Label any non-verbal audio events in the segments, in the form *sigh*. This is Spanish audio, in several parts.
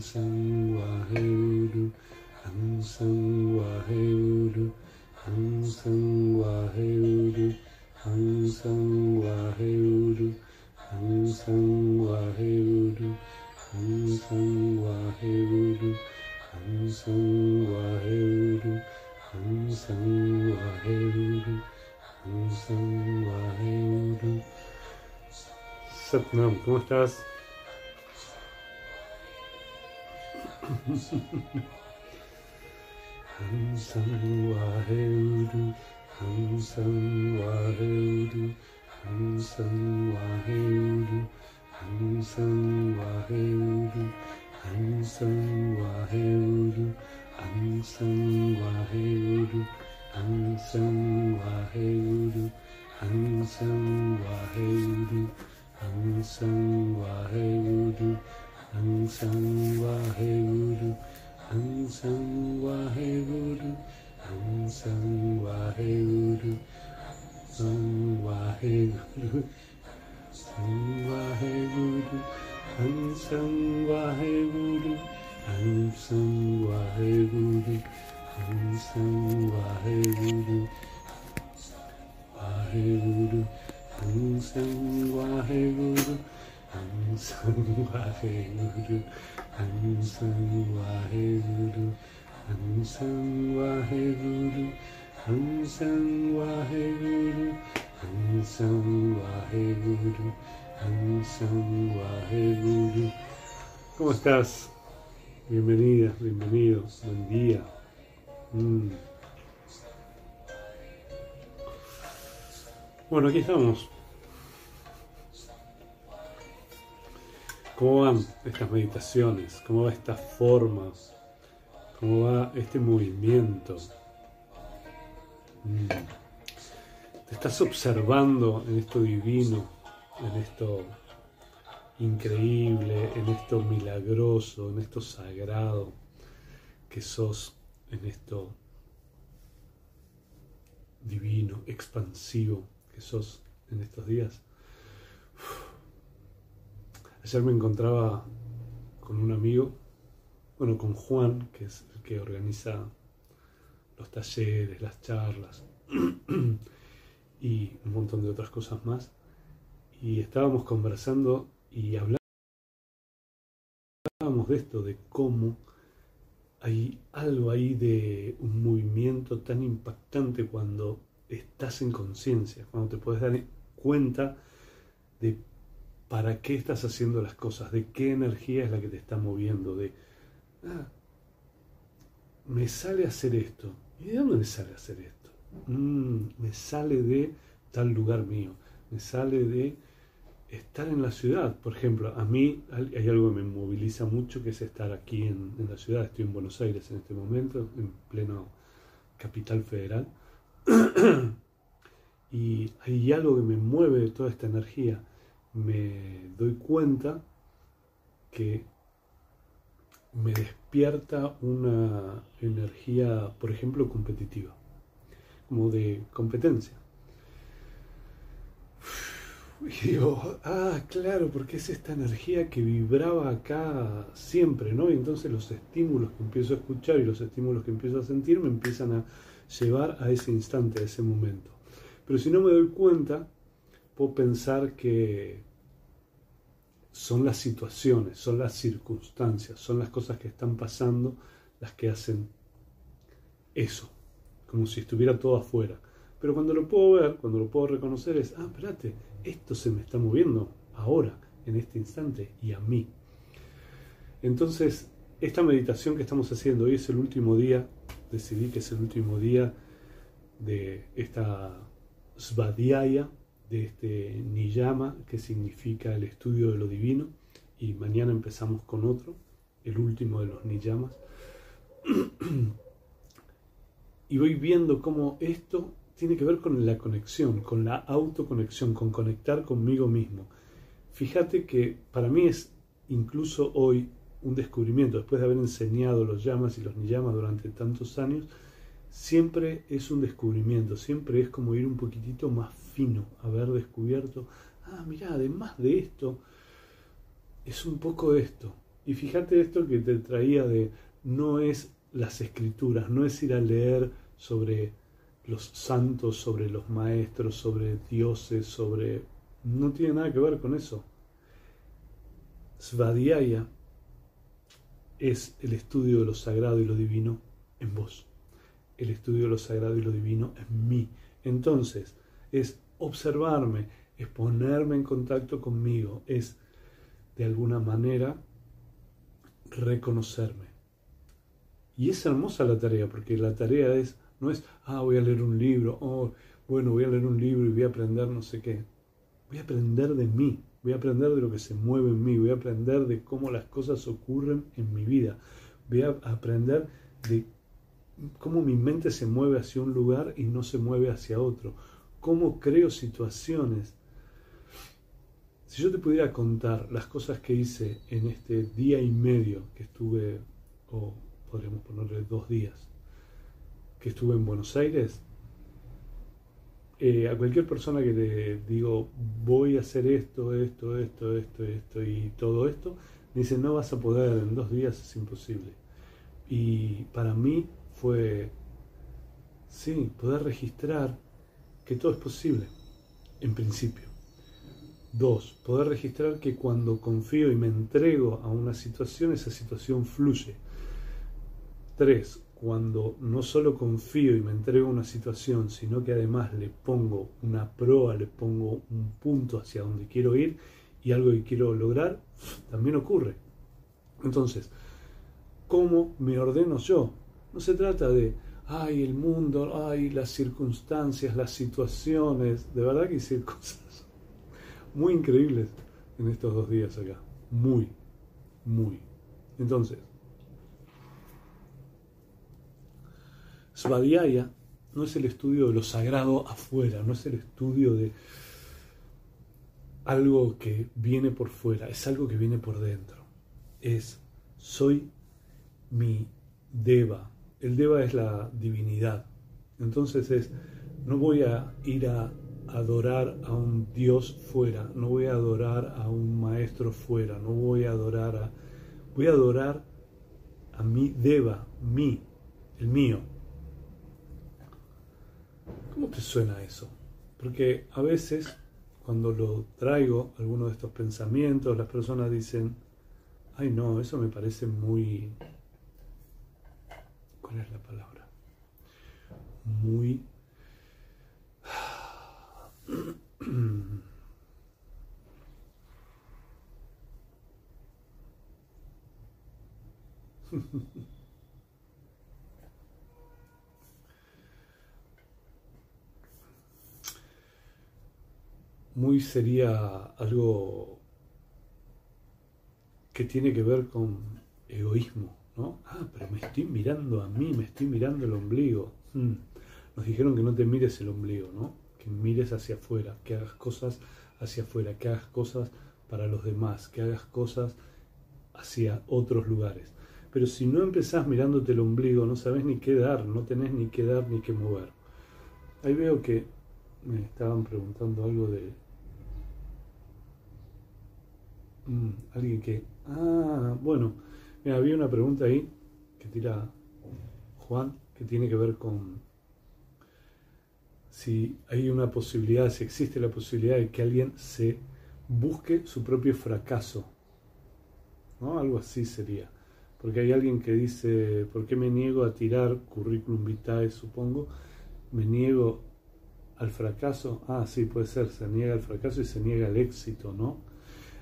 Waheguru, Hansang Waheguru, Hansang Waheguru, Hansang Waheguru, Hansang Waheguru, Hansang Waheguru, Hansang Waheguru, Hansang Waheguru, Hansang Waheguru, Hansang Waheguru. Satnam, ¿cómo estás? Hansam Waheudu, Hansam Waheudu, Hansam Waheudu, Hansam Waheudu, Hansam Waheudu, Hansam Waheudu, Hansam Waheudu, Hansam Waheudu, Hansam Waheudu, Hansang Waheguru, Hansang Waheguru, Hansang Waheguru, Hansang Waheguru, Hansang Waheguru, Hansang Waheguru, Hansang Waheguru, Hansang Waheguru, Hansang Waheguru, Hansang Waheguru, Hansang Waheguru, Hansang Waheguru, Hansang Waheguru, Hansang Waheguru, Hansang Waheguru, Hansang Waheguru, Hansang Waheguru, Waheguru, Hansang Waheguru, Hansang Waheguru, Hansang Waheguru, Hansang Waheguru, Hansang Waheguru, Hansang Waheguru, Hansang Waheguru. ¿Cómo estás? Bienvenida, bienvenido, buen día. Mm. Bueno, aquí estamos. ¿Cómo van estas meditaciones? ¿Cómo va esta forma? ¿Cómo va este movimiento? Mm. Te estás observando en esto divino, en esto increíble, en esto milagroso, en esto sagrado que sos, en esto divino, expansivo que sos en estos días. Ayer me encontraba con un amigo, bueno, con Juan, que es el que organiza los talleres, las charlas *clears throat* y un montón de otras cosas más. Y estábamos conversando y hablábamos de esto, de cómo hay algo ahí de un movimiento tan impactante cuando estás en conciencia, cuando te puedes dar cuenta de para qué estás haciendo las cosas, de qué energía es la que te está moviendo, de, ah, me sale hacer esto. ¿Y de dónde me sale hacer esto? Mm, me sale de tal lugar mío, me sale de estar en la ciudad. Por ejemplo, a mí hay algo que me moviliza mucho, que es estar aquí en, en la ciudad. Estoy en Buenos Aires en este momento, en pleno capital federal. *clears throat* y hay algo que me mueve de toda esta energía. Me doy cuenta que me despierta una energía, por ejemplo, competitiva, como de competencia. Y digo, ah, claro, porque es esta energía que vibraba acá siempre, ¿no? Y entonces los estímulos que empiezo a escuchar y los estímulos que empiezo a sentir me empiezan a llevar a ese instante, a ese momento. Pero si no me doy cuenta, puedo pensar que son las situaciones, son las circunstancias, son las cosas que están pasando las que hacen eso, como si estuviera todo afuera. Pero cuando lo puedo ver, cuando lo puedo reconocer es, ah, espérate, esto se me está moviendo ahora, en este instante, y a mí. Entonces, esta meditación que estamos haciendo hoy es el último día, decidí que es el último día de esta Svadhyaya, de este Niyama, que significa el estudio de lo divino, y mañana empezamos con otro, el último de los Niyamas. y voy viendo cómo esto tiene que ver con la conexión, con la autoconexión, con conectar conmigo mismo. Fíjate que para mí es incluso hoy un descubrimiento, después de haber enseñado los llamas y los niyamas durante tantos años, siempre es un descubrimiento, siempre es como ir un poquitito más haber descubierto, ah, mira, además de esto, es un poco esto. Y fíjate esto que te traía de no es las escrituras, no es ir a leer sobre los santos, sobre los maestros, sobre dioses, sobre... No tiene nada que ver con eso. Svadhyaya es el estudio de lo sagrado y lo divino en vos. El estudio de lo sagrado y lo divino en mí. Entonces, es observarme, es ponerme en contacto conmigo, es de alguna manera reconocerme. Y es hermosa la tarea, porque la tarea es, no es, ah, voy a leer un libro, oh, bueno, voy a leer un libro y voy a aprender no sé qué. Voy a aprender de mí, voy a aprender de lo que se mueve en mí, voy a aprender de cómo las cosas ocurren en mi vida, voy a aprender de cómo mi mente se mueve hacia un lugar y no se mueve hacia otro, cómo creo situaciones. Si yo te pudiera contar las cosas que hice en este día y medio que estuve, o podríamos ponerle dos días, que estuve en Buenos Aires, eh, a cualquier persona que le digo voy a hacer esto, esto, esto, esto, esto y todo esto, me dice no vas a poder, en dos días es imposible. Y para mí fue, sí, poder registrar que todo es posible, en principio. Dos, poder registrar que cuando confío y me entrego a una situación, esa situación fluye. Tres, cuando no solo confío y me entrego a una situación, sino que además le pongo una proa, le pongo un punto hacia donde quiero ir y algo que quiero lograr, también ocurre. Entonces, ¿cómo me ordeno yo? No se trata de ay, el mundo, ay, las circunstancias, las situaciones. De verdad que hice cosas muy increíbles en estos dos días acá. Muy, muy. Entonces, Svadhyaya no es el estudio de lo sagrado afuera, no es el estudio de algo que viene por fuera, es algo que viene por dentro. Es, soy mi deva, el Deva es la divinidad. Entonces es, no voy a ir a adorar a un Dios fuera, no voy a adorar a un maestro fuera, no voy a adorar a... Voy a adorar a mi Deva, mí, el mío. ¿Cómo te suena eso? Porque a veces cuando lo traigo, algunos de estos pensamientos, las personas dicen, ay no, eso me parece muy ¿Cuál es la palabra? Muy... Muy sería algo que tiene que ver con egoísmo. Ah, pero me estoy mirando a mí, me estoy mirando el ombligo. Hmm. Nos dijeron que no te mires el ombligo, ¿no? Que mires hacia afuera, que hagas cosas hacia afuera, que hagas cosas para los demás, que hagas cosas hacia otros lugares. Pero si no empezás mirándote el ombligo, no sabes ni qué dar, no tenés ni qué dar ni qué mover. Ahí veo que me estaban preguntando algo de... Hmm, alguien que... Ah, bueno Mira, había una pregunta ahí que tira Juan que tiene que ver con si hay una posibilidad, si existe la posibilidad de que alguien se busque su propio fracaso. ¿no? Algo así sería. Porque hay alguien que dice, ¿por qué me niego a tirar currículum vitae, supongo? Me niego al fracaso. Ah, sí, puede ser, se niega al fracaso y se niega al éxito, ¿no?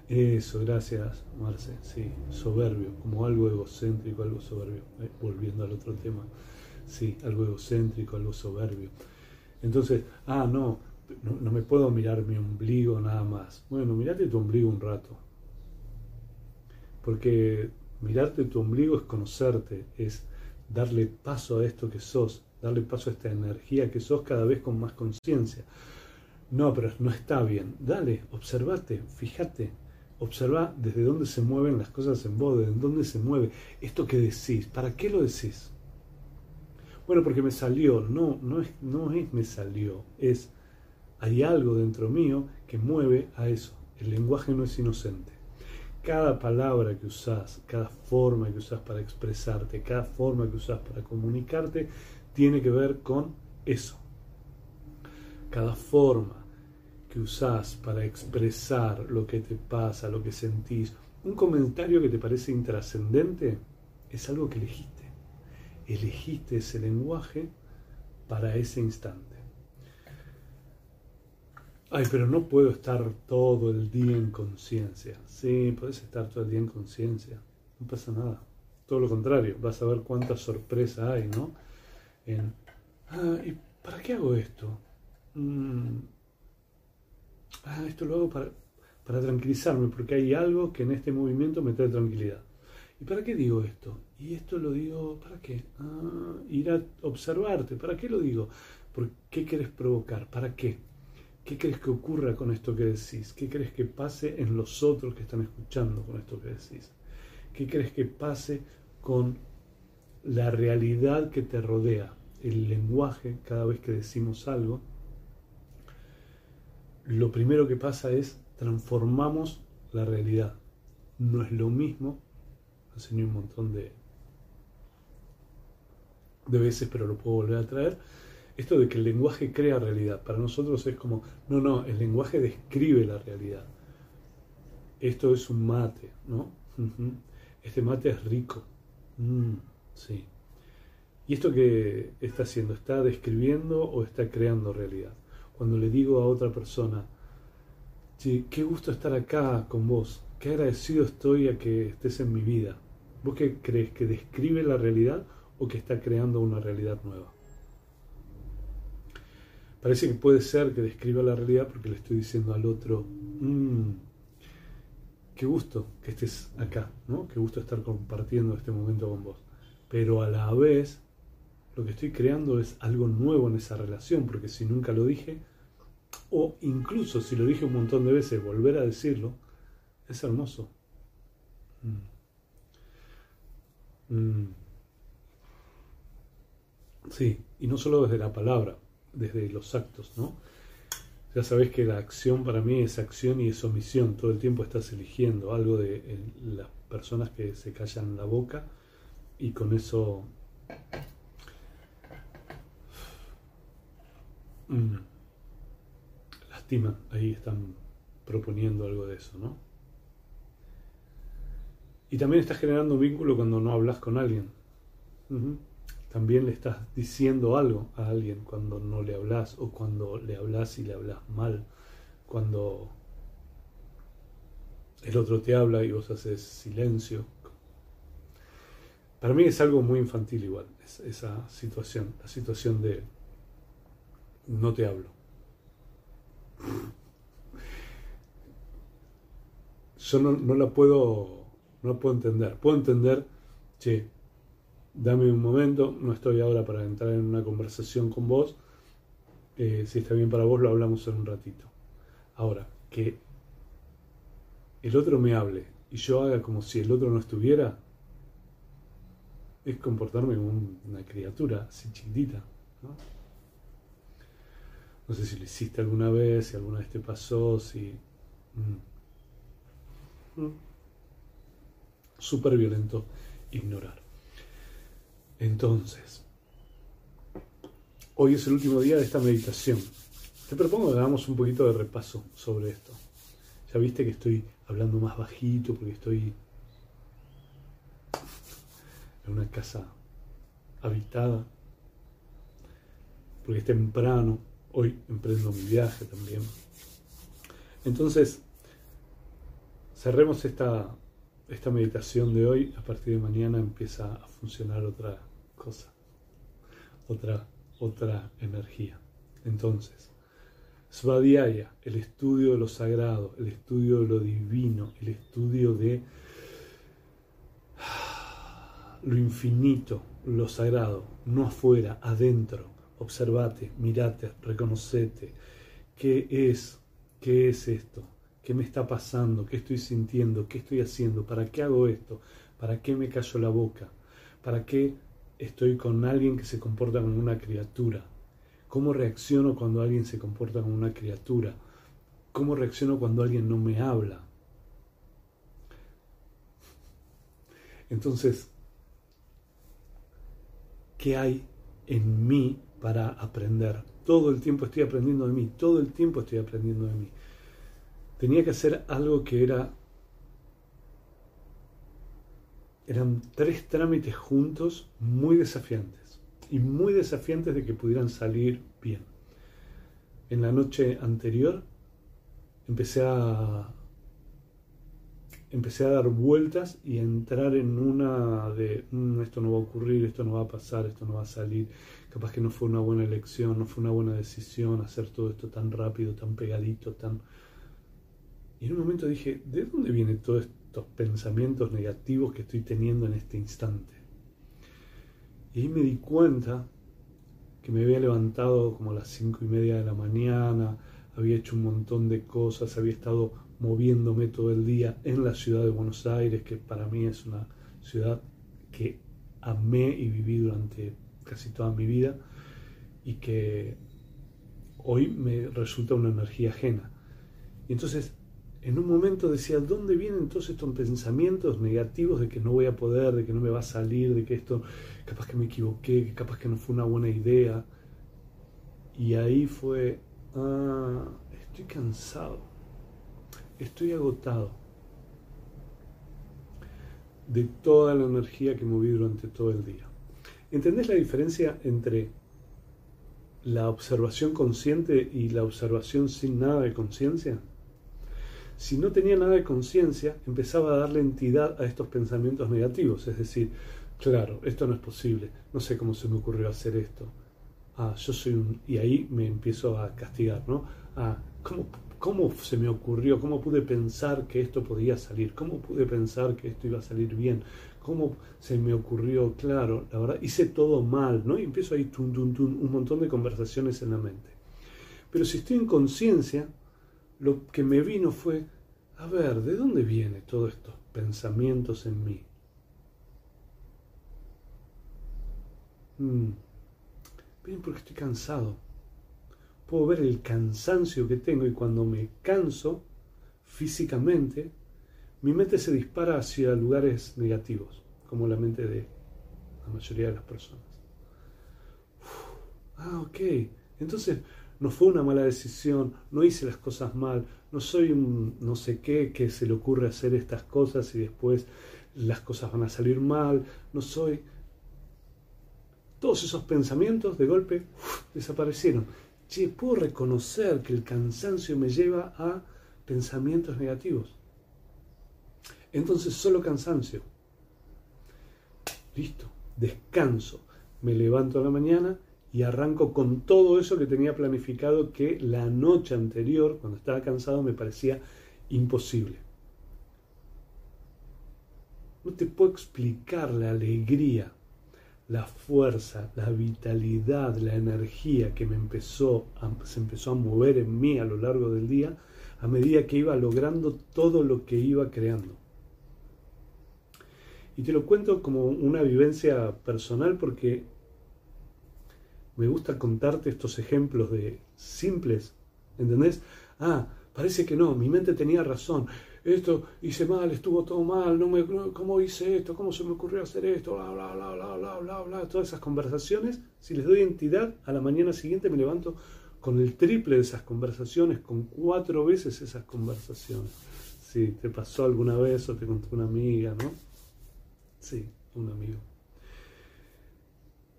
Eso, gracias, Marce. Sí, soberbio, como algo egocéntrico, algo soberbio. Eh, volviendo al otro tema. Sí, algo egocéntrico, algo soberbio. Entonces, ah, no, no, me puedo mirar mi ombligo nada más. Bueno, mirate tu ombligo un rato. Porque mirarte tu ombligo es conocerte, es darle paso a esto que sos, darle paso a esta energía que sos cada vez con más conciencia. No, pero no está bien. Dale, observate, fíjate, Observa desde dónde se mueven las cosas en vos, desde dónde se mueve esto que decís. ¿Para qué lo decís? Bueno, porque me salió. No, no es, no es me salió. Es, hay algo dentro mío que mueve a eso. El lenguaje no es inocente. cada palabra que usas, cada forma que usas para expresarte, cada forma que usas para comunicarte, tiene que ver con eso. Cada forma que usas para expresar lo que te pasa, lo que sentís, un comentario que te parece intrascendente, es algo que elegiste. Elegiste ese lenguaje para ese instante. Ay, pero no puedo estar todo el día en conciencia. Sí, puedes estar todo el día en conciencia. No pasa nada. Todo lo contrario, vas a ver cuánta sorpresa hay, ¿no? Ah, ¿y para qué hago esto? Mm, ah, esto lo hago para, para tranquilizarme, porque hay algo que en este movimiento me trae tranquilidad. ¿Y para qué digo esto? Y esto lo digo, ¿para qué? Ah, ir a observarte. ¿Para qué lo digo? ¿Por qué quieres provocar? ¿Para qué? ¿Qué crees que ocurra con esto que decís? ¿Qué crees que pase en los otros que están escuchando con esto que decís? ¿Qué crees que pase con la realidad que te rodea? El lenguaje, cada vez que decimos algo, lo primero que pasa es transformamos la realidad. No es lo mismo, enseñé un montón de, de veces, pero lo puedo volver a traer esto de que el lenguaje crea realidad, para nosotros es como, no, no, el lenguaje describe la realidad. Esto es un mate, ¿no? Este mate es rico. Mm, sí. ¿Y esto que está haciendo? ¿Está describiendo o está creando realidad? Cuando le digo a otra persona, qué gusto estar acá con vos, qué agradecido estoy a que estés en mi vida. ¿Vos qué crees? ¿Que describe la realidad o que está creando una realidad nueva? Parece que puede ser que describa la realidad porque le estoy diciendo al otro, mmm, qué gusto que estés acá, ¿no? Qué gusto estar compartiendo este momento con vos. Pero a la vez, lo que estoy creando es algo nuevo en esa relación, porque si nunca lo dije, o incluso si lo dije un montón de veces, volver a decirlo, es hermoso. Mm. Mm. Sí, y no solo desde la palabra, desde los actos, ¿no? Ya sabes que la acción para mí es acción y es omisión. Todo el tiempo estás eligiendo algo de las personas que se callan la boca y con eso mm, lastiman. Ahí están proponiendo algo de eso, ¿no? Y también estás generando un vínculo cuando no hablas con alguien también le estás diciendo algo a alguien cuando no le hablas o cuando le hablas y le hablas mal, cuando el otro te habla y vos haces silencio. Para mí es algo muy infantil igual, esa situación, la situación de no te hablo. Yo no, no la puedo, no puedo entender. Puedo entender, che, dame un momento, no estoy ahora para entrar en una conversación con vos, eh, si está bien para vos lo hablamos en un ratito. Ahora, que el otro me hable y yo haga como si el otro no estuviera, es comportarme como una criatura así chiquitita. ¿no? No sé si lo hiciste alguna vez, si alguna vez te pasó, si... Mm. Mm. Súper violento ignorar. Entonces, hoy es el último día de esta meditación. Te propongo que hagamos un poquito de repaso sobre esto. Ya viste que estoy hablando más bajito porque estoy en una casa habitada, porque es temprano, hoy emprendo mi viaje también. Entonces, cerremos esta, esta meditación de hoy, a partir de mañana empieza a funcionar otra cosa, otra, otra energía. Entonces, Svadhyaya, el estudio de lo sagrado, el estudio de lo divino, el estudio de lo infinito, lo sagrado, no afuera, adentro. Observate, mirate, reconocete. ¿Qué es? ¿Qué es esto? ¿Qué me está pasando? ¿Qué estoy sintiendo? ¿Qué estoy haciendo? ¿Para qué hago esto? ¿Para qué me callo la boca? ¿Para qué estoy con alguien que se comporta como una criatura? ¿Cómo reacciono cuando alguien se comporta como una criatura? ¿Cómo reacciono cuando alguien no me habla? Entonces, ¿qué hay en mí para aprender? Todo el tiempo estoy aprendiendo de mí, todo el tiempo estoy aprendiendo de mí. Tenía que hacer algo que era... Eran tres trámites juntos muy desafiantes y muy desafiantes de que pudieran salir bien. En la noche anterior empecé a empecé a dar vueltas y a entrar en una de mm, esto no va a ocurrir, esto no va a pasar, esto no va a salir, capaz que no fue una buena elección, no fue una buena decisión hacer todo esto tan rápido, tan pegadito, tan... Y en un momento dije, ¿de dónde vienen todos estos pensamientos negativos que estoy teniendo en este instante? Y ahí me di cuenta que me había levantado como a las cinco y media de la mañana, había hecho un montón de cosas, había estado moviéndome todo el día en la ciudad de Buenos Aires, que para mí es una ciudad que amé y viví durante casi toda mi vida y que hoy me resulta una energía ajena. Y entonces, en un momento decía, ¿dónde vienen todos estos pensamientos negativos de que no voy a poder, de que no me va a salir, de que esto, capaz que me equivoqué, que capaz que no fue una buena idea? Y ahí fue, ah, estoy cansado estoy agotado de toda la energía que moví durante todo el día. ¿Entendés la diferencia entre la observación consciente y la observación sin nada de conciencia? Si no tenía nada de conciencia, empezaba a darle entidad a estos pensamientos negativos, es decir, claro, esto no es posible, no sé cómo se me ocurrió hacer esto. Ah, yo soy un... Y ahí me empiezo a castigar, ¿no? Ah, ¿cómo, ¿Cómo se me ocurrió? ¿Cómo pude pensar que esto podía salir? ¿Cómo pude pensar que esto iba a salir bien? ¿Cómo se me ocurrió? Claro, la verdad, hice todo mal, ¿no? Y empiezo ahí tun, tun, tun, un montón de conversaciones en la mente. Pero si estoy en conciencia, lo que me vino fue, a ver, ¿de dónde vienen todos estos pensamientos en mí? Mm. Bien, porque estoy cansado puedo ver el cansancio que tengo y cuando me canso físicamente, mi mente se dispara hacia lugares negativos, como la mente de la mayoría de las personas. ah, ok. Entonces, no fue una mala decisión, no hice las cosas mal, no soy un no sé qué que se le ocurre hacer estas cosas y después las cosas van a salir mal, no soy... Todos esos pensamientos de golpe desaparecieron che, puedo reconocer que el cansancio me lleva a pensamientos negativos. Entonces solo cansancio. Listo, descanso. Me levanto a la mañana y arranco con todo eso que tenía planificado que la noche anterior, cuando estaba cansado, me parecía imposible. No te puedo explicar la alegría la fuerza, la vitalidad, la energía que me empezó se empezó a mover en mí a lo largo del día a medida que iba logrando todo lo que iba creando. Y te lo cuento como una vivencia personal porque me gusta contarte estos ejemplos de simples, ¿entendés? Ah, parece que no, mi mente tenía razón esto hice mal, estuvo todo mal, no me, ¿cómo hice esto? ¿Cómo se me ocurrió hacer esto? Bla, bla, bla, bla, bla, bla, bla. Todas esas conversaciones, si les doy entidad, a la mañana siguiente me levanto con el triple de esas conversaciones, con cuatro veces esas conversaciones. Si te pasó alguna vez o te contó una amiga, ¿no? Sí, un amigo.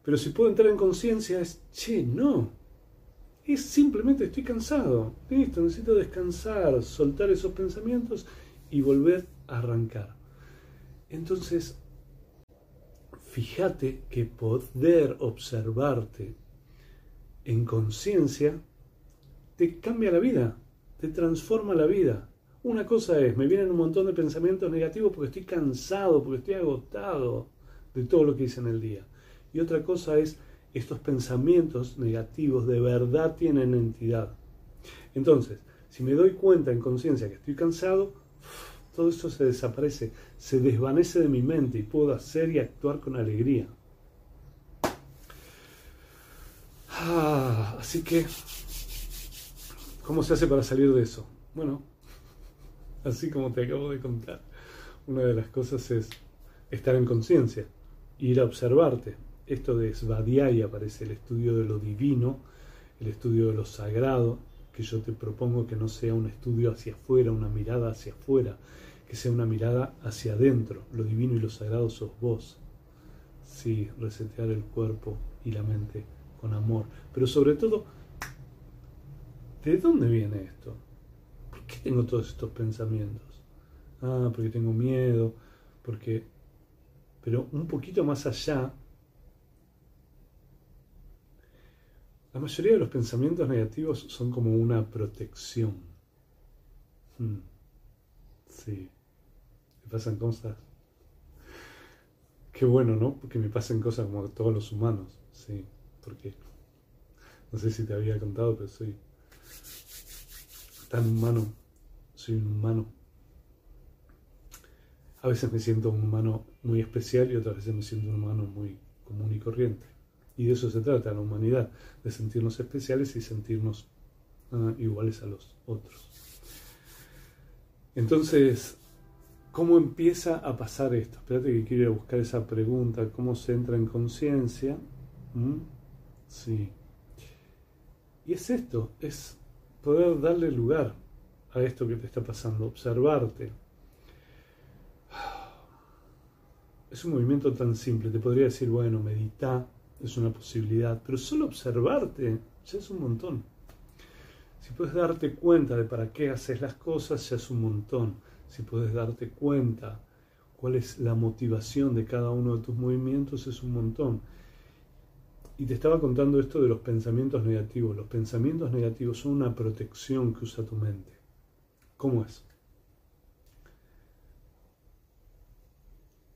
Pero si puedo entrar en conciencia es, che, no, es simplemente estoy cansado, listo, necesito descansar, soltar esos pensamientos y volver a arrancar. Entonces, fíjate que poder observarte en conciencia te cambia la vida, te transforma la vida. Una cosa es, me vienen un montón de pensamientos negativos porque estoy cansado, porque estoy agotado de todo lo que hice en el día. Y otra cosa es, estos pensamientos negativos de verdad tienen entidad. Entonces, si me doy cuenta en conciencia que estoy cansado, todo eso se desaparece, se desvanece de mi mente y puedo hacer y actuar con alegría. Ah, así que, ¿cómo se hace para salir de eso? Bueno, *laughs* así como te acabo de contar, una de las cosas es estar en conciencia, ir a observarte. Esto de Svadhyaya aparece el estudio de lo divino, el estudio de lo sagrado, que yo te propongo que no sea un estudio hacia afuera, una mirada hacia afuera, que sea una mirada hacia adentro. Lo divino y lo sagrado sos vos. Sí, resetear el cuerpo y la mente con amor. Pero sobre todo, ¿de dónde viene esto? ¿Por qué tengo todos estos pensamientos? Ah, porque tengo miedo, porque... Pero un poquito más allá, la mayoría de los pensamientos negativos son como una protección. Hmm. Sí, me pasan cosas. Qué bueno, ¿no? Porque me pasen cosas como todos los humanos, sí porque no sé si te había contado, pero soy tan humano, soy un humano. A veces me siento un humano muy especial y otras veces me siento un humano muy común y corriente. Y de eso se trata la humanidad, de sentirnos especiales y sentirnos ah, iguales a los otros. Entonces, ¿cómo empieza a pasar esto? Espérate que quiero ir a buscar esa pregunta, ¿cómo se entra en conciencia? ¿Mm? Sí. Y es esto, es poder darle lugar a esto que te está pasando, observarte. Es un movimiento tan simple, te podría decir, bueno, medita, es una posibilidad, pero solo observarte ya es un montón. Si puedes darte cuenta de para qué haces las cosas, ya es un montón. Si puedes darte cuenta cuál es la motivación de cada uno de tus movimientos, es un montón. Y te estaba contando esto de los pensamientos negativos. Los pensamientos negativos son una protección que usa tu mente. ¿Cómo es?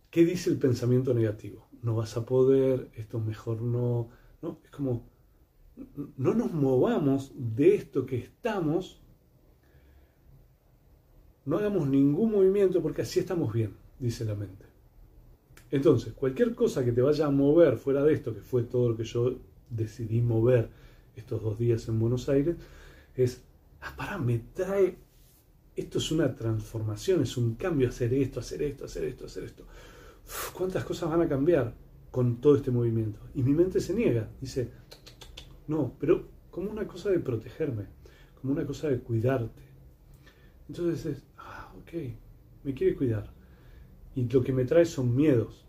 ¿Qué dice el pensamiento negativo? No vas a poder, esto mejor no. No, es como, no nos movamos de esto que estamos, no hagamos ningún movimiento porque así estamos bien, dice la mente. Entonces, cualquier cosa que te vaya a mover fuera de esto, que fue todo lo que yo decidí mover estos dos días en Buenos Aires, es, ah, para, me trae, esto es una transformación, es un cambio, hacer esto, hacer esto, hacer esto, hacer esto. ¿Cuántas cosas van a cambiar con todo este movimiento? Y mi mente se niega, dice, no, pero como una cosa de protegerme, como una cosa de cuidarte. Entonces es, ah, ok, me quiere cuidar. Y lo que me trae son miedos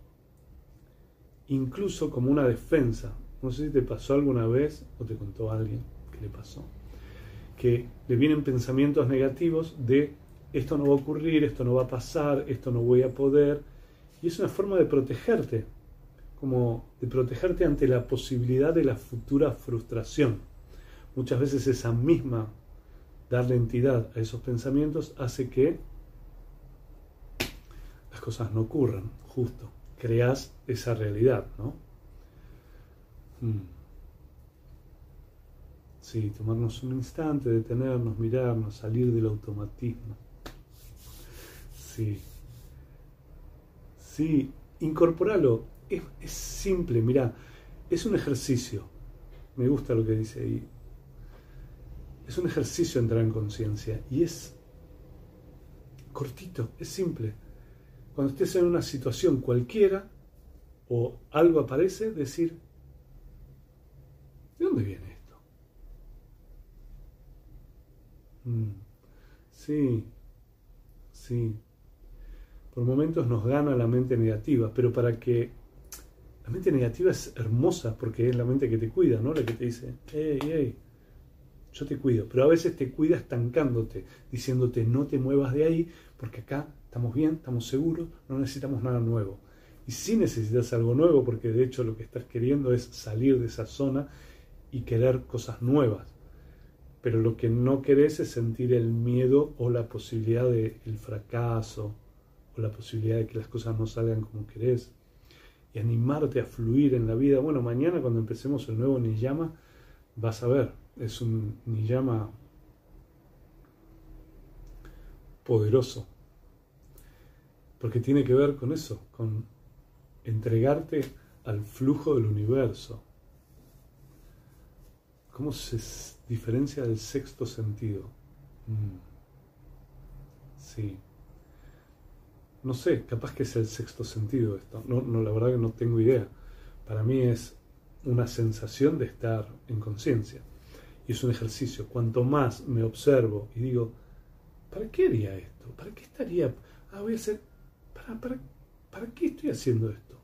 incluso como una defensa. No sé si te pasó alguna vez o te contó alguien que le pasó, que le vienen pensamientos negativos de esto no va a ocurrir, esto no va a pasar, esto no voy a poder. Y es una forma de protegerte, como de protegerte ante la posibilidad de la futura frustración. Muchas veces esa misma darle entidad a esos pensamientos hace que las cosas no ocurran, justo creas esa realidad, ¿no? Hmm. Sí, tomarnos un instante, detenernos, mirarnos, salir del automatismo. Sí. Sí, incorporalo. Es, simple, mira, es un ejercicio. Me gusta lo que dice ahí. Es un ejercicio entrar en conciencia y es cortito, es simple cuando estés en una situación cualquiera o algo aparece, decir, ¿de dónde viene esto? Mm, sí, sí. Por momentos nos gana la mente negativa, pero para que la mente negativa es hermosa porque es la mente que te cuida, ¿no? La que te dice, hey, hey, yo te cuido, pero a veces te cuida estancándote, diciéndote no te muevas de ahí porque acá estamos bien, estamos seguros, no necesitamos nada nuevo. Y si necesitas algo nuevo, porque de hecho lo que estás queriendo es salir de esa zona y querer cosas nuevas. Pero lo que no querés es sentir el miedo o la posibilidad del fracaso o la posibilidad de que las cosas no salgan como querés. Y animarte a fluir en la vida. Bueno, mañana cuando empecemos el nuevo Niyama, vas a ver, es un Niyama poderoso porque tiene que ver con eso, con entregarte al flujo del universo. ¿Cómo se diferencia del sexto sentido? Mm. Sí. No sé, capaz que es el sexto sentido esto. No, no, la verdad que no tengo idea. Para mí es una sensación de estar en conciencia. Y es un ejercicio. Cuanto más me observo y digo, ¿para qué haría esto? ¿Para qué estaría? Ah, voy a hacer. ¿Para, para, para qué estoy haciendo esto?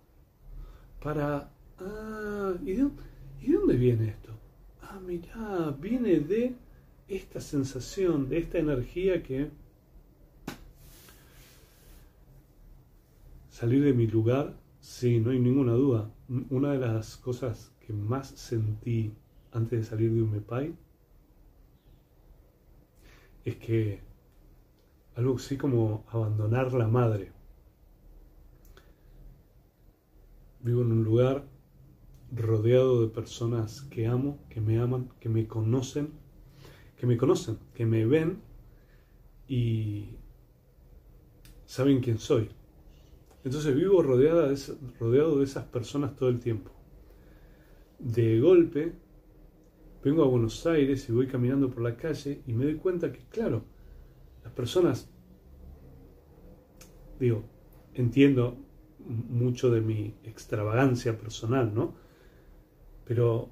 Para. Ah, ¿y de, ¿y de dónde viene esto? Ah, mira, viene de esta sensación, de esta energía que salir de mi lugar, sí, no hay ninguna duda. Una de las cosas que más sentí antes de salir de un MEPAI es que algo así como abandonar la madre. Vivo en un lugar rodeado de personas que amo, que me aman, que me conocen, que me conocen, que me ven y saben quién soy. Entonces vivo rodeado de esas personas todo el tiempo. De golpe, vengo a Buenos Aires y voy caminando por la calle y me doy cuenta que, claro, las personas, digo, entiendo mucho de mi extravagancia personal, ¿no? Pero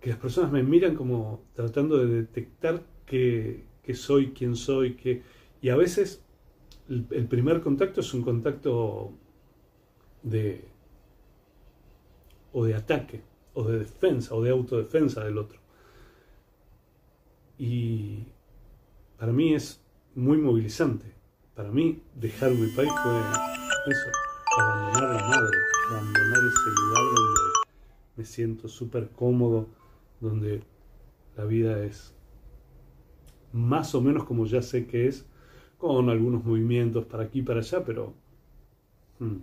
que las personas me miran como tratando de detectar que, soy, quién soy, que, y a veces el, primer contacto es un contacto de o de ataque, o de defensa, o de autodefensa del otro. Y para mí es muy movilizante. Para mí, dejar mi país fue eso, abandonar la madre, abandonar ese lugar donde me siento súper cómodo, donde la vida es más o menos como ya sé que es, con algunos movimientos para aquí y para allá, pero... Hmm.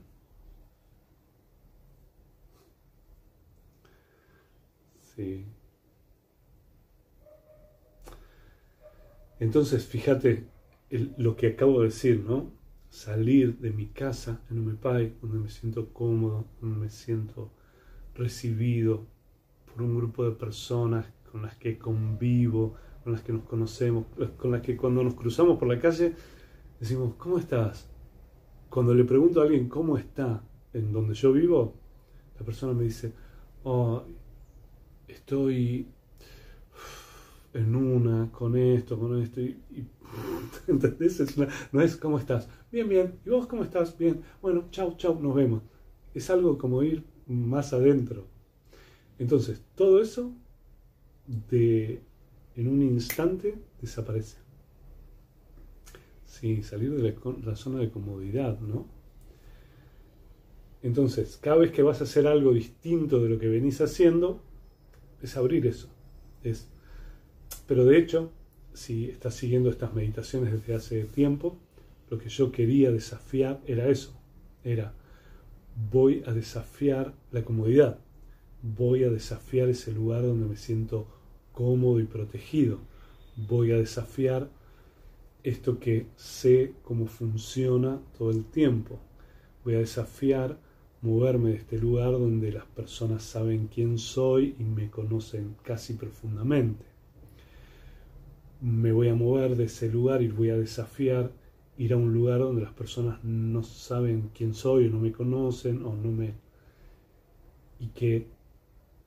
Sí. Entonces, fíjate lo que acabo de decir, ¿no? Salir de mi casa en Umepay, donde me siento cómodo, donde me siento recibido por un grupo de personas con las que convivo, con las que nos conocemos, con las que cuando nos cruzamos por la calle decimos, ¿cómo estás? Cuando le pregunto a alguien cómo está en donde yo vivo, la persona me dice, oh, estoy en una, con esto, con esto, y, *laughs* ¿entendés? no es cómo estás, bien, bien, y vos cómo estás, bien, bueno, chau, chau, nos vemos. Es algo como ir más adentro. Entonces, todo eso de en un instante desaparece. Sí, salir de la, zona de comodidad, ¿no? Entonces, cada vez que vas a hacer algo distinto de lo que venís haciendo, es abrir eso. Es, pero de hecho, si estás siguiendo estas meditaciones desde hace tiempo, lo que yo quería desafiar era eso. Era, voy a desafiar la comodidad. Voy a desafiar ese lugar donde me siento cómodo y protegido. Voy a desafiar esto que sé cómo funciona todo el tiempo. Voy a desafiar moverme de este lugar donde las personas saben quién soy y me conocen casi profundamente. Me voy a mover de ese lugar y voy a desafiar ir a un lugar donde las personas no saben quién soy o no me conocen o no me... y que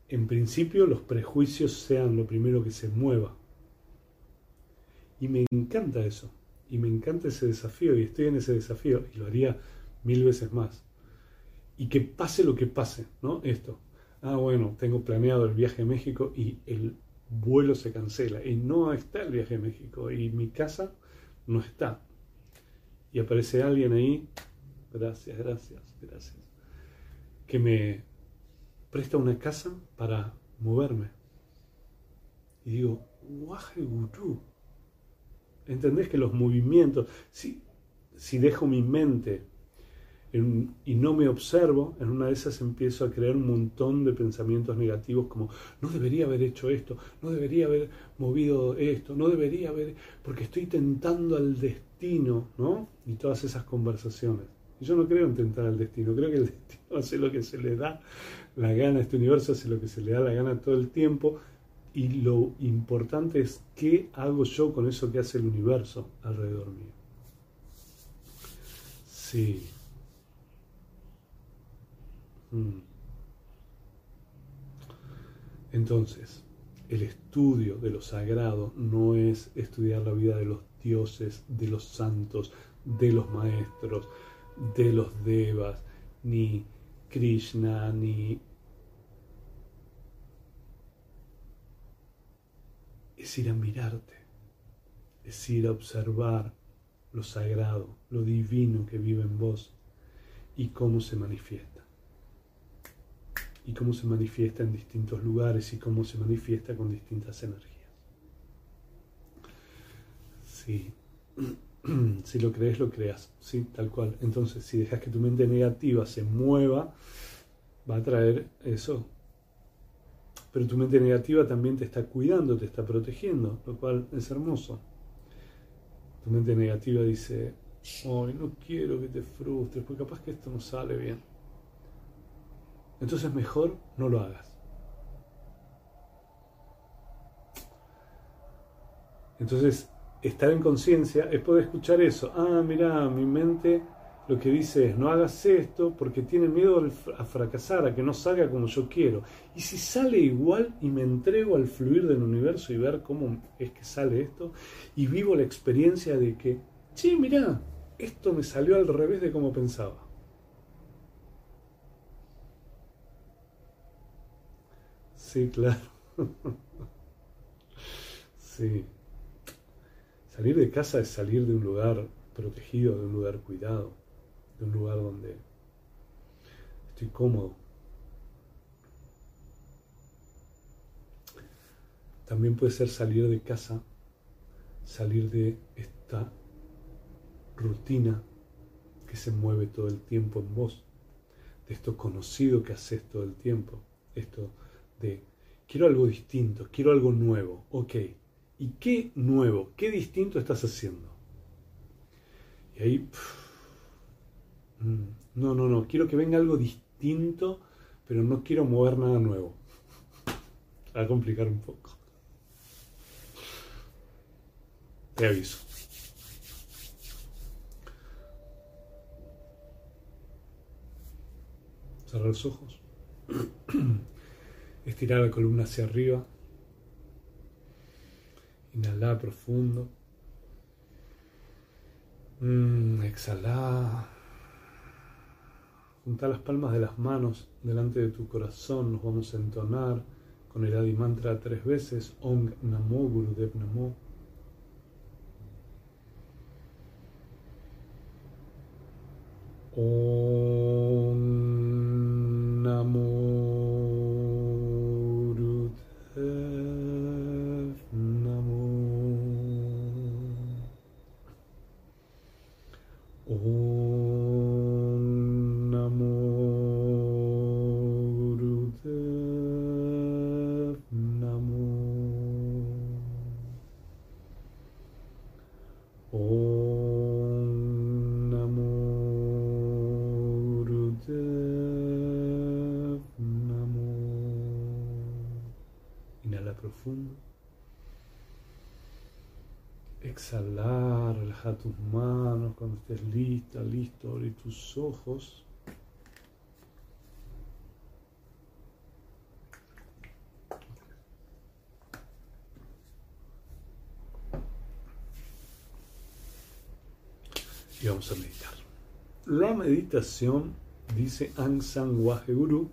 en principio los prejuicios sean lo primero que se mueva. Y me encanta eso, y me encanta ese desafío, y estoy en ese desafío, y lo haría mil veces más. Y que pase lo que pase, ¿no? Esto. Ah, bueno, tengo planeado el viaje a México y el vuelo se cancela, y no está el viaje a México, y mi casa no está. Y aparece alguien ahí, gracias, gracias, gracias, que me presta una casa para moverme. Y digo, guaje gurú. ¿Entendés que los movimientos, si, si dejo mi mente y no me observo, en una de esas empiezo a crear un montón de pensamientos negativos como no debería haber hecho esto, no debería haber movido esto, no debería haber, porque estoy tentando al destino, ¿no? Y todas esas conversaciones. Yo no creo en tentar al destino, creo que el *laughs* destino hace lo que se le da la gana, este universo hace lo que se le da la gana todo el tiempo y lo importante es qué hago yo con eso que hace el universo alrededor mío. Sí. Mm. Entonces, el estudio de lo sagrado no es estudiar la vida de los dioses, de los santos, de los maestros, de los devas, ni Krishna, ni... Es ir a mirarte, es ir a observar lo sagrado, lo divino que vive en vos y cómo se manifiesta. Y cómo se manifiesta en distintos lugares y cómo se manifiesta con distintas energías. Sí. *clears throat* si lo crees, lo creas, ¿sí? Tal cual. Entonces, si dejas que tu mente negativa se mueva, va a traer eso. Pero tu mente negativa también te está cuidando, te está protegiendo, lo cual es hermoso. Tu mente negativa dice, hoy no quiero que te frustres, porque capaz que esto no sale bien. Entonces mejor no lo hagas. Entonces, estar en conciencia es poder escuchar eso. Ah, mira, mi mente lo que dice es, no hagas esto porque tiene miedo a fracasar, a que no salga como yo quiero. Y si sale igual y me entrego al fluir del universo y ver cómo es que sale esto, y vivo la experiencia de que, sí, mira, esto me salió al revés de como pensaba. Sí, claro. *laughs* sí. Salir de casa es salir de un lugar protegido, de un lugar cuidado, de un lugar donde estoy cómodo. También puede ser salir de casa, salir de esta rutina que se mueve todo el tiempo en vos, de esto conocido que haces todo el tiempo, esto de quiero algo distinto, quiero algo nuevo, ok, ¿Y qué nuevo, qué distinto estás haciendo? Y ahí, mm, no, no, no, quiero que venga algo distinto, pero no quiero mover nada nuevo. *laughs* A complicar un poco. Te aviso. Cerrar los ojos. *clears throat* Estirar la columna hacia arriba. Inhala profundo. Mm, exhala. Junta las palmas de las manos delante de tu corazón. Nos vamos a entonar con el Adi Mantra tres veces. Ong Namo Gurudev Namo. Exhalar, relaja tus manos cuando estés lista, listo, abrir tus ojos. Y vamos a meditar. La meditación, dice Aung San Guru,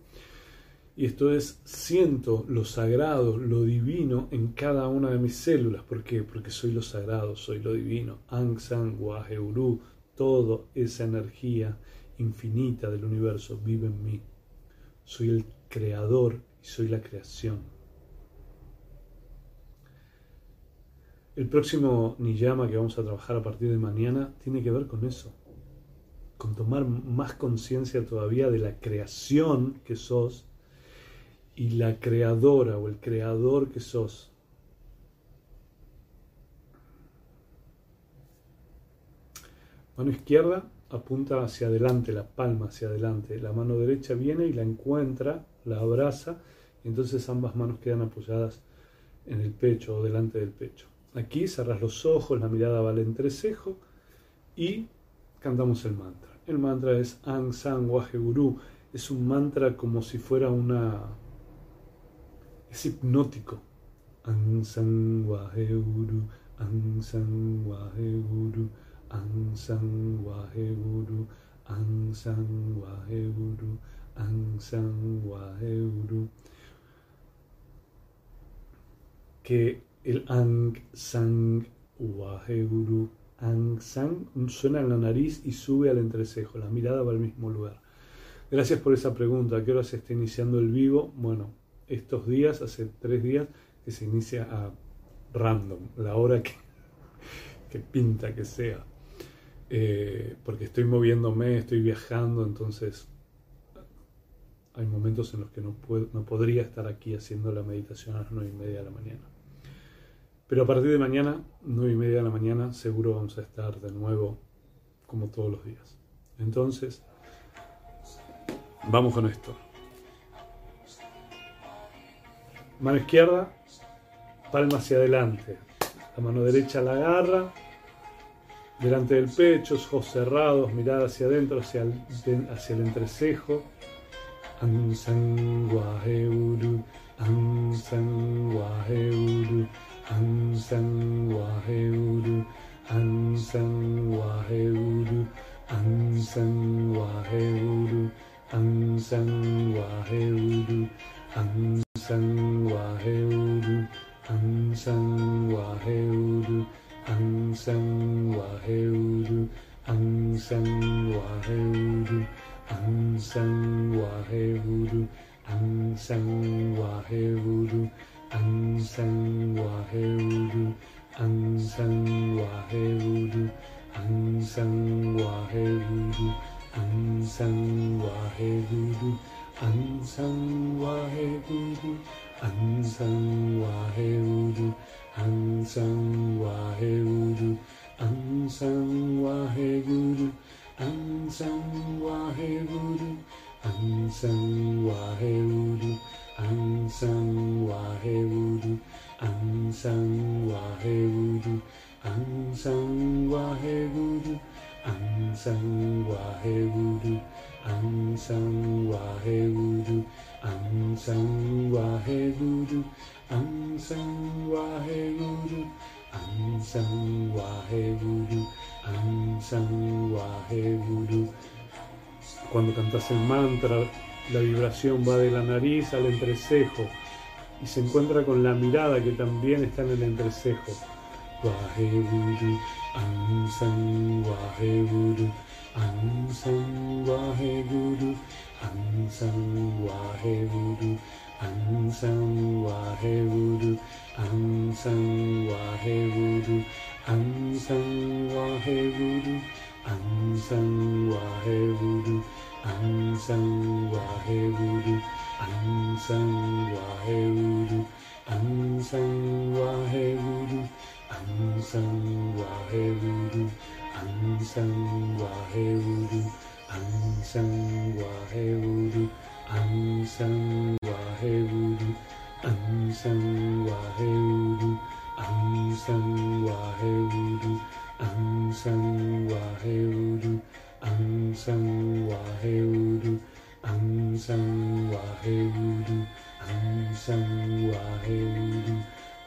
y esto es, siento lo sagrado, lo divino en cada una de mis células. ¿Por qué? Porque soy lo sagrado, soy lo divino. Ang San Uru, toda esa energía infinita del universo vive en mí. Soy el creador y soy la creación. El próximo Niyama que vamos a trabajar a partir de mañana tiene que ver con eso, con tomar más conciencia todavía de la creación que sos y la creadora o el creador que sos. Mano izquierda apunta hacia adelante, la palma hacia adelante. La mano derecha viene y la encuentra, la abraza, y entonces ambas manos quedan apoyadas en el pecho o delante del pecho. Aquí cerras los ojos, la mirada va al entrecejo y cantamos el mantra. el mantra es Ang San Guru. Es un mantra como si fuera una. Es hipnótico. Ang San Guru, Ang San Guru, Ang San Guru, Ang San Guru, Ang San Guru. Que el Ang San Guru San suena en la nariz y sube al entrecejo, la mirada va al mismo lugar. Gracias por esa pregunta. ¿A qué hora se está iniciando el vivo? Bueno, estos días, hace tres días, que se inicia a random, la hora que, *laughs* que pinta que sea. Eh, porque estoy moviéndome, estoy viajando, entonces hay momentos en los que no, puedo, no podría estar aquí haciendo la meditación a las nueve y media de la mañana. Pero a partir de mañana, nueve y media de la mañana, seguro vamos a estar de nuevo como todos los días. Entonces, vamos con esto. Mano izquierda, palma hacia adelante. La mano derecha la agarra, delante del pecho, ojos cerrados, mirada hacia adentro, hacia el, hacia el entrecejo. An San Waheudu, An San Waheudu, An San Waheudu, An San Waheudu, An San Waheudu, An San Waheudu, An San Waheudu, An San Waheudu, An San Waheudu, An San Waheudu, An San Waheudu, An San Waheudu, An San Waheudu, An San Waheudu, An San Waheudu, An San Waheudu, An San Waheudu, An San Waheudu, An San Waheudu, An San Waheudu, An San Waheudu, An San Waheudu, An San Waheudu, An Om Sang Waheguru, Om Sang Waheguru, Om Sang Waheguru, Cuando cantas el mantra, la vibración va de la nariz al entrecejo y se encuentra con la mirada que también está en el entrecejo. Waheguru, Ansan Waheguru, Ansan Waheguru, Ansan Waheguru, Ansan Waheguru, Ansan Waheguru, Ansan Waheguru, Ansan Waheguru, An San Waheguru, An San Waheguru, An San Waheguru, An San Waheguru, An San Waheguru, An San Waheguru, An San Waheguru, An San Waheguru, An San Waheguru, An San Waheguru,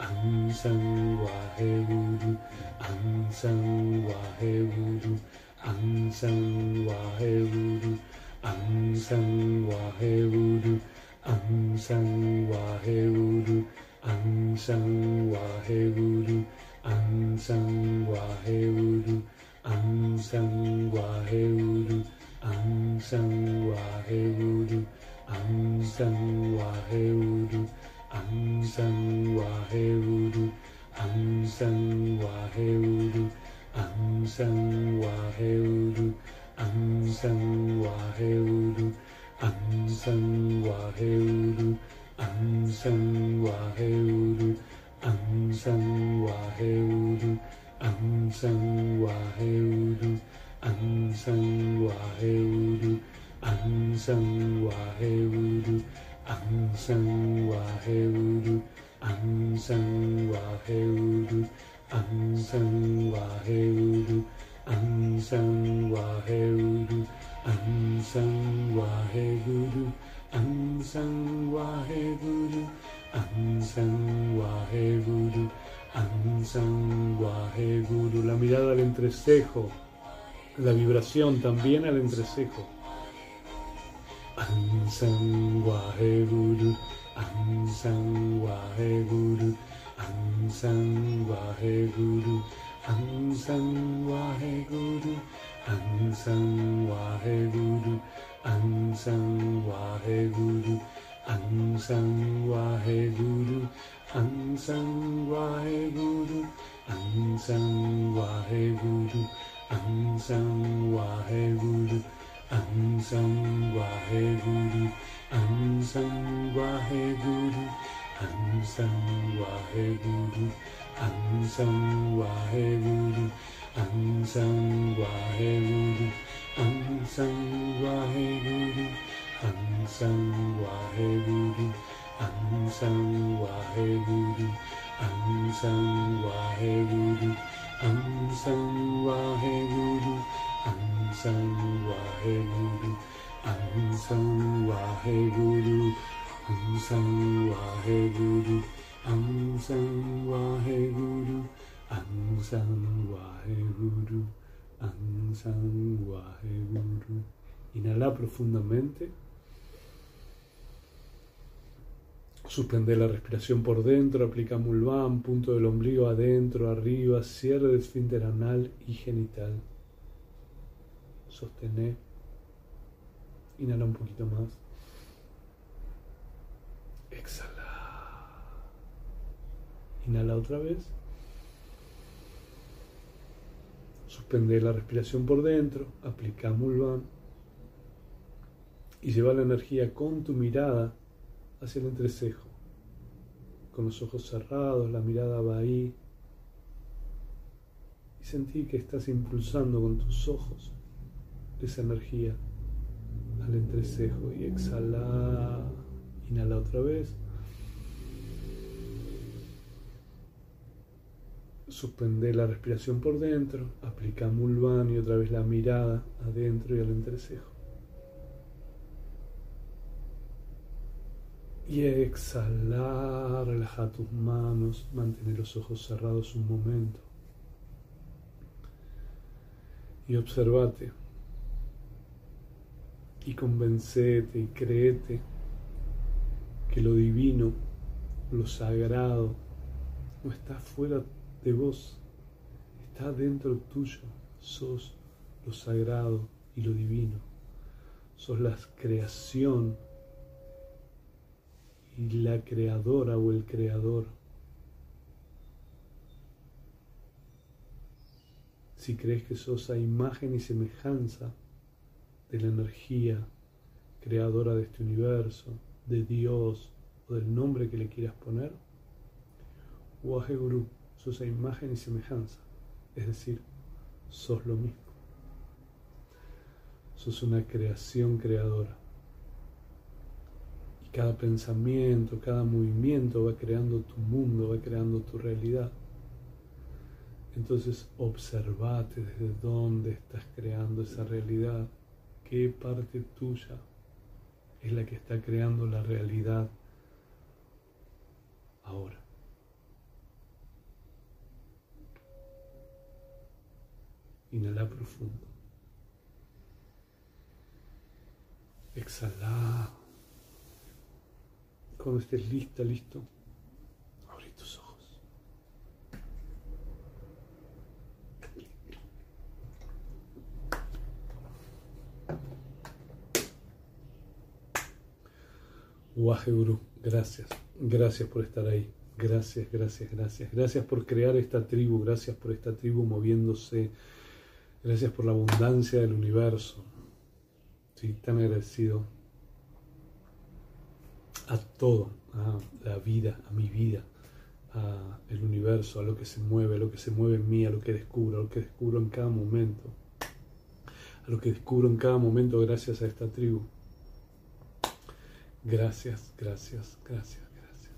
An San Waheudu, An San Waheudu, An San Waheudu, An San Waheudu, An San Waheudu, An San Waheudu, An San Waheudu, An San Waheudu, An San Waheudu, An San Waheudu, An San Waheudu, An San Waheudu, An San Waheudu, An San Waheudu, An San Waheudu, An San Waheudu, An San Waheudu, An San Waheudu, An San Waheudu, An San Waheudu, 安 san wa heuru, an san an san an san an an an an. La mirada al entrecejo, la vibración también al entrecejo. 앙상과 해구르 앙상과 해구르 앙상과 해구르 앙상과 해구르 앙상와 해구르 앙상와 해구르 앙상와 해구르 앙상과 해구르 앙상과 해구르 앙상와 해구르 Waheguru, Ansang Waheguru, Ansang Waheguru, Ansang Waheguru, Ansang Waheguru, Ansang Waheguru, Ansang Waheguru, Ansang Waheguru, Ansang Waheguru, Ansang Waheguru, Ansang Waheguru, Ansang Waheguru, Ansang Waheguru, Ansang Waheguru, Ansang Waheguru, Ansang Waheguru, Ansang Waheguru. Inhala profundamente. Suspende la respiración por dentro, aplica Mulvan, punto del ombligo adentro, arriba, cierre de esfínter anal y genital. Sostené. Inhala un poquito más. Exhala. Inhala otra vez. Suspende la respiración por dentro, aplica Mulvan y lleva la energía con tu mirada hacia el entrecejo. Con los ojos cerrados, la mirada va ahí. Y sentí que estás impulsando con tus ojos esa energía al entrecejo y exhala. Inhala otra vez. Suspende la respiración por dentro, aplica Mulvan y otra vez la mirada adentro y al entrecejo. Y exhalar, relaja tus manos, mantener los ojos cerrados un momento. Y observate. Y convencete y créete que lo divino, lo sagrado, no está fuera de vos, está dentro tuyo. Sos lo sagrado y lo divino. Sos la creación y la creadora o el creador. Si crees que sos a imagen y semejanza de la energía creadora de este universo, de Dios o del nombre que le quieras poner, Guru sos a imagen y semejanza, es decir, sos lo mismo. Sos una creación creadora. Y cada pensamiento, cada movimiento va creando tu mundo, va creando tu realidad. Entonces observate desde dónde estás creando esa realidad, qué parte tuya es la que está creando la realidad ahora. Inhala profundo. Exhala. Cuando estés lista, listo, abre tus ojos. Gracias. Gracias por estar ahí. Gracias, gracias, gracias. Gracias por crear esta tribu. Gracias por esta tribu moviéndose Gracias por la abundancia del universo. Sí, tan agradecido a todo, a la vida, a mi vida, a el universo, a lo que se mueve, a lo que se mueve en mí, a lo que descubro, a lo que descubro en cada momento, a lo que descubro en cada momento gracias a esta tribu. Gracias, gracias, gracias, gracias.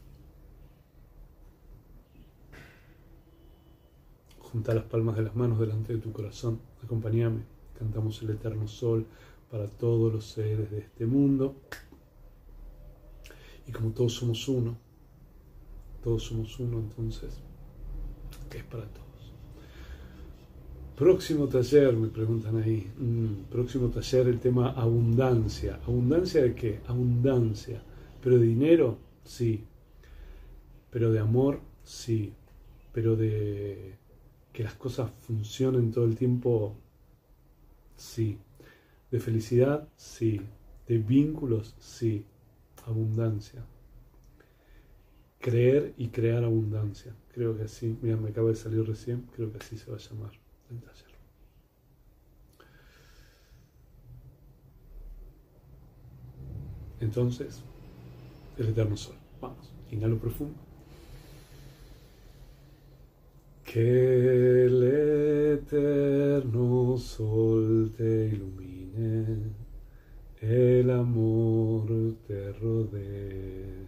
Junta las palmas de las manos delante de tu corazón. Acompáñame. Cantamos el eterno sol para todos los seres de este mundo. Y como todos somos uno, todos somos uno, entonces es para todos. Próximo taller, me preguntan ahí. Mm, próximo taller, el tema abundancia. ¿Abundancia de qué? Abundancia. ¿Pero de dinero? Sí. ¿Pero de amor? Sí. ¿Pero de que las cosas funcionen todo el tiempo? Sí. ¿De felicidad? Sí. ¿De vínculos? Sí. Abundancia. Creer y crear abundancia. Creo que así. Mira, me acaba de salir recién. Creo que así se va a llamar Entonces, el eterno sol. Vamos, inhalo profundo. Que el eterno sol te ilumine, el amor te rodee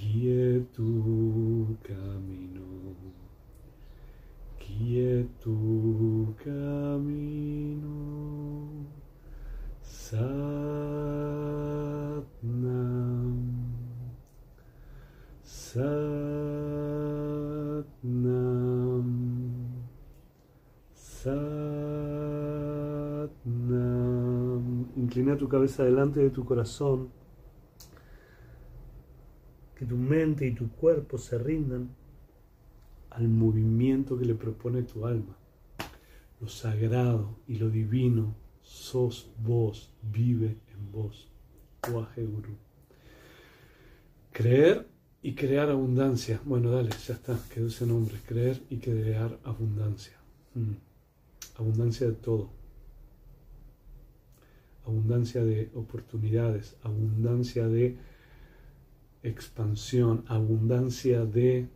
guíe tu camino, guíe tu camino. Satnam, Satnam, Satnam. Inclina tu cabeza delante de tu corazón tu mente y tu cuerpo se rindan al movimiento que le propone tu alma. Lo sagrado y lo divino sos vos, vive en vos. Waje Guru. Creer y crear abundancia. Bueno, dale, ya está, quedó ese nombre. Creer y crear abundancia. Mm. Abundancia de todo. Abundancia de oportunidades, abundancia de expansión, abundancia de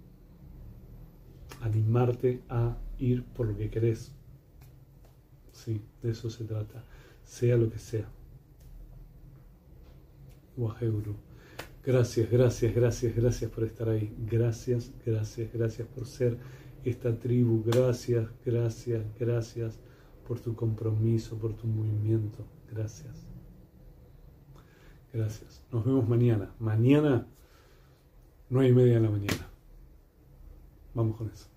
animarte a ir por lo que querés. Sí, de eso se trata, sea lo que sea. Gracias, gracias, gracias, gracias por estar ahí. Gracias, gracias, gracias por ser esta tribu. Gracias, gracias, gracias por tu compromiso, por tu movimiento. Gracias. Gracias. Nos vemos mañana. Mañana, nueve y media de la mañana. Vamos con eso.